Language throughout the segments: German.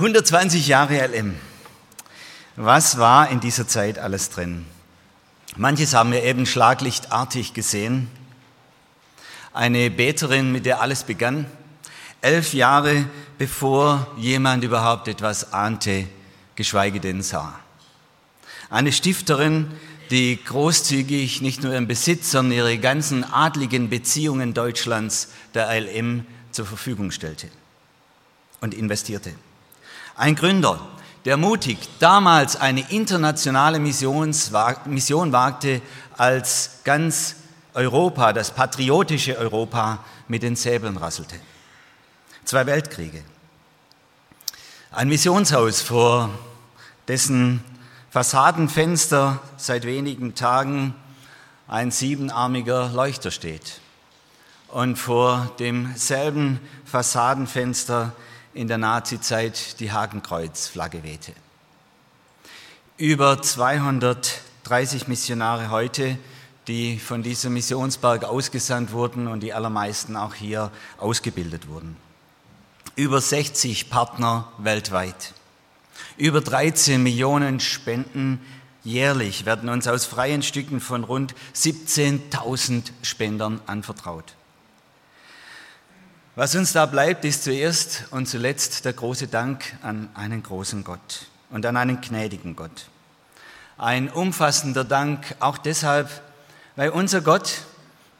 120 Jahre LM. Was war in dieser Zeit alles drin? Manches haben wir eben schlaglichtartig gesehen. Eine Beterin, mit der alles begann, elf Jahre bevor jemand überhaupt etwas ahnte, geschweige denn sah. Eine Stifterin, die großzügig nicht nur ihren Besitz, sondern ihre ganzen adligen Beziehungen Deutschlands der LM zur Verfügung stellte und investierte. Ein Gründer, der mutig damals eine internationale Mission wagte, als ganz Europa, das patriotische Europa, mit den Säbeln rasselte. Zwei Weltkriege. Ein Missionshaus, vor dessen Fassadenfenster seit wenigen Tagen ein siebenarmiger Leuchter steht. Und vor demselben Fassadenfenster in der Nazizeit die Hakenkreuzflagge wehte. Über 230 Missionare heute, die von diesem Missionsberg ausgesandt wurden und die allermeisten auch hier ausgebildet wurden. Über 60 Partner weltweit. Über 13 Millionen Spenden jährlich werden uns aus freien Stücken von rund 17.000 Spendern anvertraut. Was uns da bleibt, ist zuerst und zuletzt der große Dank an einen großen Gott und an einen gnädigen Gott. Ein umfassender Dank auch deshalb, weil unser Gott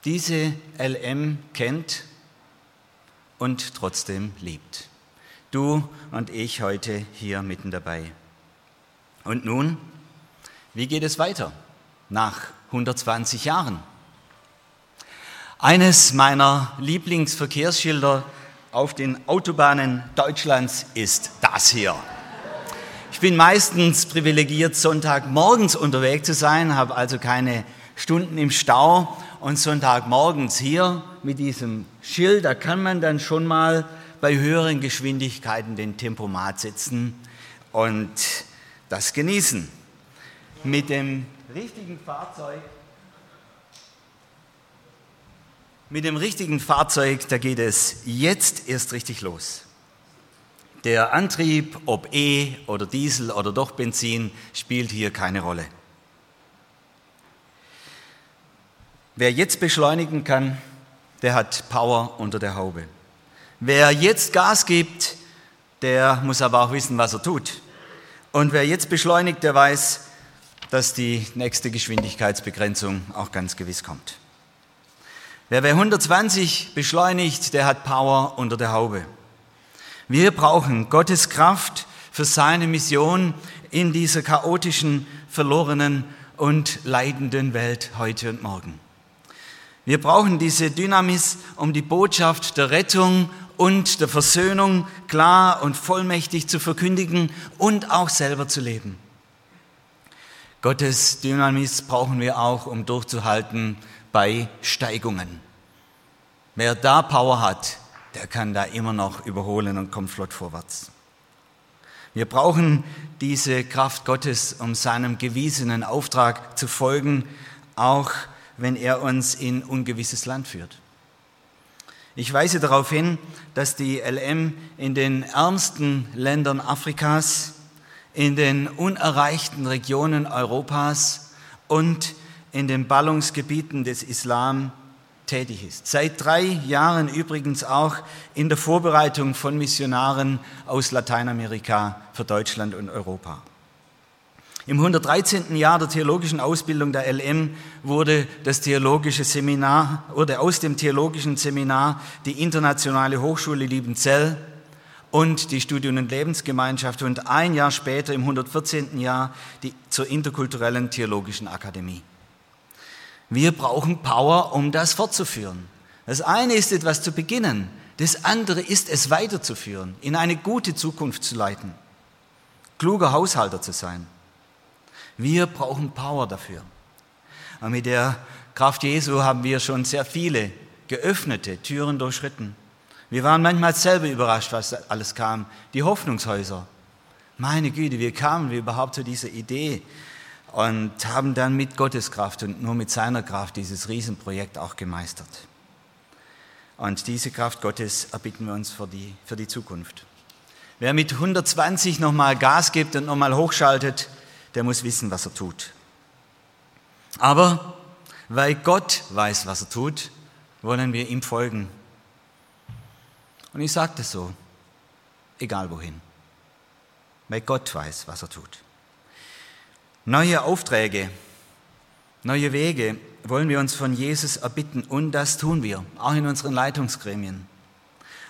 diese LM kennt und trotzdem liebt. Du und ich heute hier mitten dabei. Und nun, wie geht es weiter nach 120 Jahren? Eines meiner Lieblingsverkehrsschilder auf den Autobahnen Deutschlands ist das hier. Ich bin meistens privilegiert, Sonntagmorgens unterwegs zu sein, habe also keine Stunden im Stau und Sonntagmorgens hier mit diesem Schild, da kann man dann schon mal bei höheren Geschwindigkeiten den Tempomat setzen und das genießen. Mit dem richtigen Fahrzeug Mit dem richtigen Fahrzeug, da geht es jetzt erst richtig los. Der Antrieb, ob E oder Diesel oder doch Benzin, spielt hier keine Rolle. Wer jetzt beschleunigen kann, der hat Power unter der Haube. Wer jetzt Gas gibt, der muss aber auch wissen, was er tut. Und wer jetzt beschleunigt, der weiß, dass die nächste Geschwindigkeitsbegrenzung auch ganz gewiss kommt. Wer bei 120 beschleunigt, der hat Power unter der Haube. Wir brauchen Gottes Kraft für seine Mission in dieser chaotischen, verlorenen und leidenden Welt heute und morgen. Wir brauchen diese Dynamis, um die Botschaft der Rettung und der Versöhnung klar und vollmächtig zu verkündigen und auch selber zu leben. Gottes Dynamis brauchen wir auch, um durchzuhalten bei Steigungen. Wer da Power hat, der kann da immer noch überholen und kommt flott vorwärts. Wir brauchen diese Kraft Gottes, um seinem gewiesenen Auftrag zu folgen, auch wenn er uns in ungewisses Land führt. Ich weise darauf hin, dass die LM in den ärmsten Ländern Afrikas, in den unerreichten Regionen Europas und in den Ballungsgebieten des Islam tätig ist. Seit drei Jahren übrigens auch in der Vorbereitung von Missionaren aus Lateinamerika für Deutschland und Europa. Im 113. Jahr der theologischen Ausbildung der LM wurde das theologische Seminar, wurde aus dem theologischen Seminar die Internationale Hochschule Liebenzell und die Studien- und Lebensgemeinschaft und ein Jahr später im 114. Jahr die zur interkulturellen theologischen Akademie. Wir brauchen Power, um das fortzuführen. Das eine ist etwas zu beginnen. Das andere ist es weiterzuführen, in eine gute Zukunft zu leiten, kluger Haushalter zu sein. Wir brauchen Power dafür. Und mit der Kraft Jesu haben wir schon sehr viele geöffnete Türen durchschritten. Wir waren manchmal selber überrascht, was alles kam. Die Hoffnungshäuser. Meine Güte, wie kamen wir überhaupt zu dieser Idee? Und haben dann mit Gottes Kraft und nur mit seiner Kraft dieses Riesenprojekt auch gemeistert. Und diese Kraft Gottes erbitten wir uns für die, für die Zukunft. Wer mit 120 nochmal Gas gibt und nochmal hochschaltet, der muss wissen, was er tut. Aber weil Gott weiß, was er tut, wollen wir ihm folgen. Und ich sage das so, egal wohin. Weil Gott weiß, was er tut. Neue Aufträge, neue Wege wollen wir uns von Jesus erbitten und das tun wir, auch in unseren Leitungsgremien.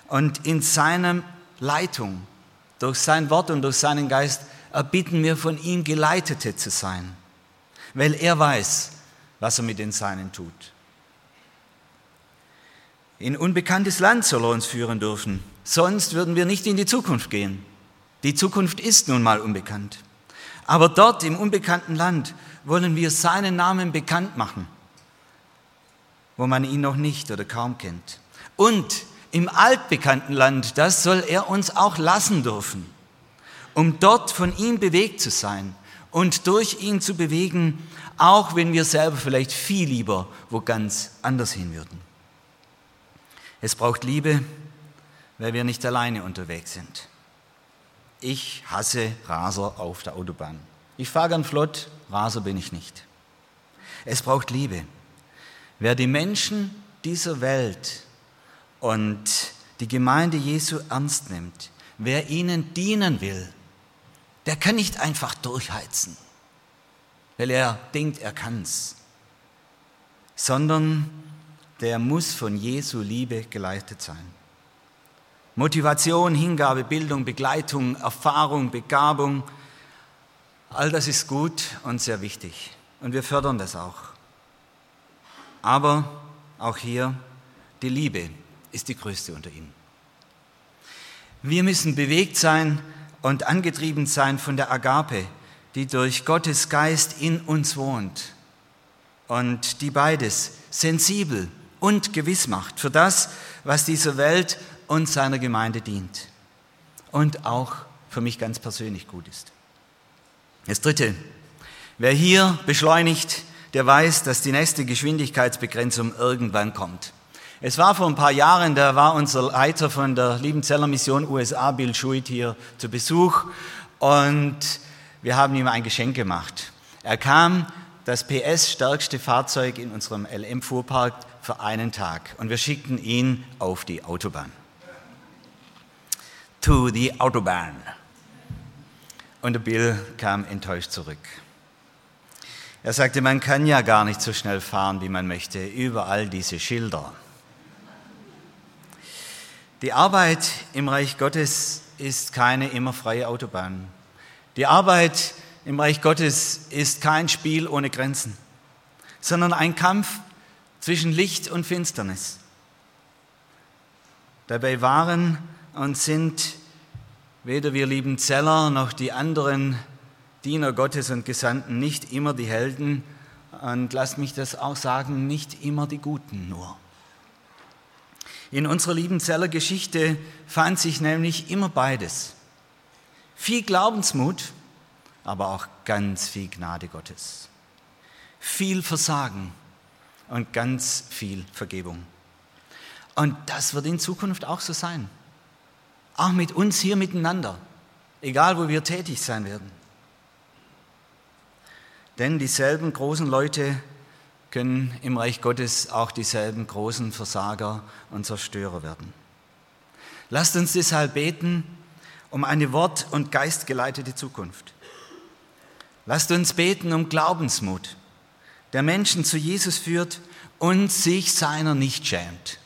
Und in seiner Leitung, durch sein Wort und durch seinen Geist, erbitten wir von ihm Geleitete zu sein, weil er weiß, was er mit den Seinen tut. In unbekanntes Land soll er uns führen dürfen, sonst würden wir nicht in die Zukunft gehen. Die Zukunft ist nun mal unbekannt. Aber dort im unbekannten Land wollen wir seinen Namen bekannt machen, wo man ihn noch nicht oder kaum kennt. Und im altbekannten Land, das soll er uns auch lassen dürfen um dort von ihm bewegt zu sein und durch ihn zu bewegen, auch wenn wir selber vielleicht viel lieber wo ganz anders hin würden. Es braucht Liebe, weil wir nicht alleine unterwegs sind. Ich hasse Raser auf der Autobahn. Ich fahre gern flott, Raser bin ich nicht. Es braucht Liebe. Wer die Menschen dieser Welt und die Gemeinde Jesu ernst nimmt, wer ihnen dienen will, der kann nicht einfach durchheizen, weil er denkt, er kann's, sondern der muss von Jesu Liebe geleitet sein. Motivation, Hingabe, Bildung, Begleitung, Erfahrung, Begabung, all das ist gut und sehr wichtig. Und wir fördern das auch. Aber auch hier, die Liebe ist die größte unter ihnen. Wir müssen bewegt sein und angetrieben sein von der Agape, die durch Gottes Geist in uns wohnt und die beides sensibel und gewiss macht für das, was dieser Welt und seiner Gemeinde dient und auch für mich ganz persönlich gut ist. Das Dritte, wer hier beschleunigt, der weiß, dass die nächste Geschwindigkeitsbegrenzung irgendwann kommt. Es war vor ein paar Jahren, da war unser Leiter von der Liebenzeller Mission USA, Bill Schuit, hier zu Besuch und wir haben ihm ein Geschenk gemacht. Er kam das PS-stärkste Fahrzeug in unserem LM-Fuhrpark für einen Tag und wir schickten ihn auf die Autobahn. To the Autobahn. Und der Bill kam enttäuscht zurück. Er sagte, man kann ja gar nicht so schnell fahren, wie man möchte. Überall diese Schilder. Die Arbeit im Reich Gottes ist keine immer freie Autobahn. Die Arbeit im Reich Gottes ist kein Spiel ohne Grenzen, sondern ein Kampf zwischen Licht und Finsternis. Dabei waren und sind weder wir lieben Zeller noch die anderen Diener Gottes und Gesandten nicht immer die Helden und lasst mich das auch sagen, nicht immer die Guten nur. In unserer lieben Zeller Geschichte fand sich nämlich immer beides. Viel Glaubensmut, aber auch ganz viel Gnade Gottes. Viel Versagen und ganz viel Vergebung. Und das wird in Zukunft auch so sein. Auch mit uns hier miteinander, egal wo wir tätig sein werden. Denn dieselben großen Leute können im Reich Gottes auch dieselben großen Versager und Zerstörer werden. Lasst uns deshalb beten um eine wort- und geistgeleitete Zukunft. Lasst uns beten um Glaubensmut, der Menschen zu Jesus führt und sich seiner nicht schämt.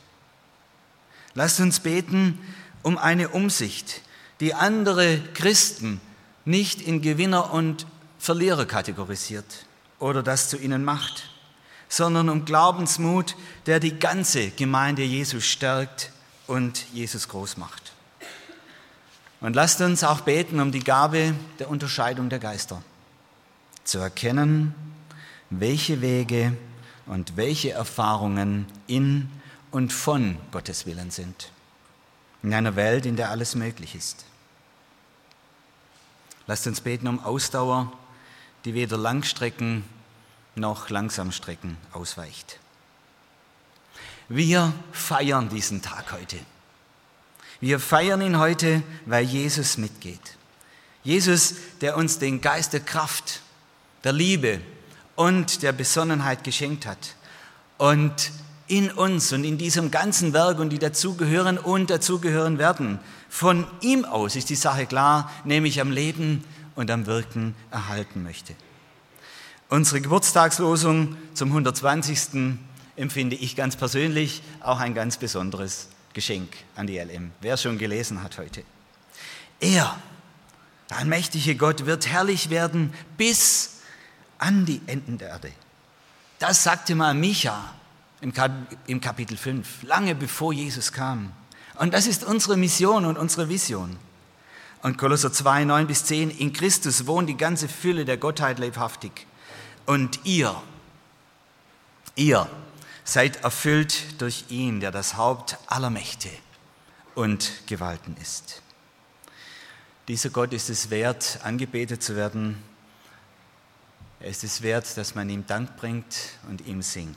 Lasst uns beten um eine Umsicht, die andere Christen nicht in Gewinner und Verlierer kategorisiert oder das zu ihnen macht sondern um Glaubensmut, der die ganze Gemeinde Jesus stärkt und Jesus groß macht. Und lasst uns auch beten um die Gabe der Unterscheidung der Geister, zu erkennen, welche Wege und welche Erfahrungen in und von Gottes Willen sind. In einer Welt, in der alles möglich ist. Lasst uns beten um Ausdauer, die weder Langstrecken noch Langsamstrecken ausweicht. Wir feiern diesen Tag heute. Wir feiern ihn heute, weil Jesus mitgeht. Jesus, der uns den Geist der Kraft, der Liebe und der Besonnenheit geschenkt hat. Und in uns und in diesem ganzen Werk und die dazugehören und dazugehören werden. Von ihm aus ist die Sache klar, nämlich am Leben und am Wirken erhalten möchte. Unsere Geburtstagslosung zum 120. empfinde ich ganz persönlich auch ein ganz besonderes Geschenk an die LM, wer schon gelesen hat heute. Er, der allmächtige Gott, wird herrlich werden bis an die Enden der Erde. Das sagte mal Micha im Kapitel 5, lange bevor Jesus kam. Und das ist unsere Mission und unsere Vision. Und Kolosser 2, 9 bis 10, in Christus wohnt die ganze Fülle der Gottheit leibhaftig. Und ihr, ihr seid erfüllt durch ihn, der das Haupt aller Mächte und Gewalten ist. Dieser Gott ist es wert, angebetet zu werden. Er ist es wert, dass man ihm Dank bringt und ihm singt.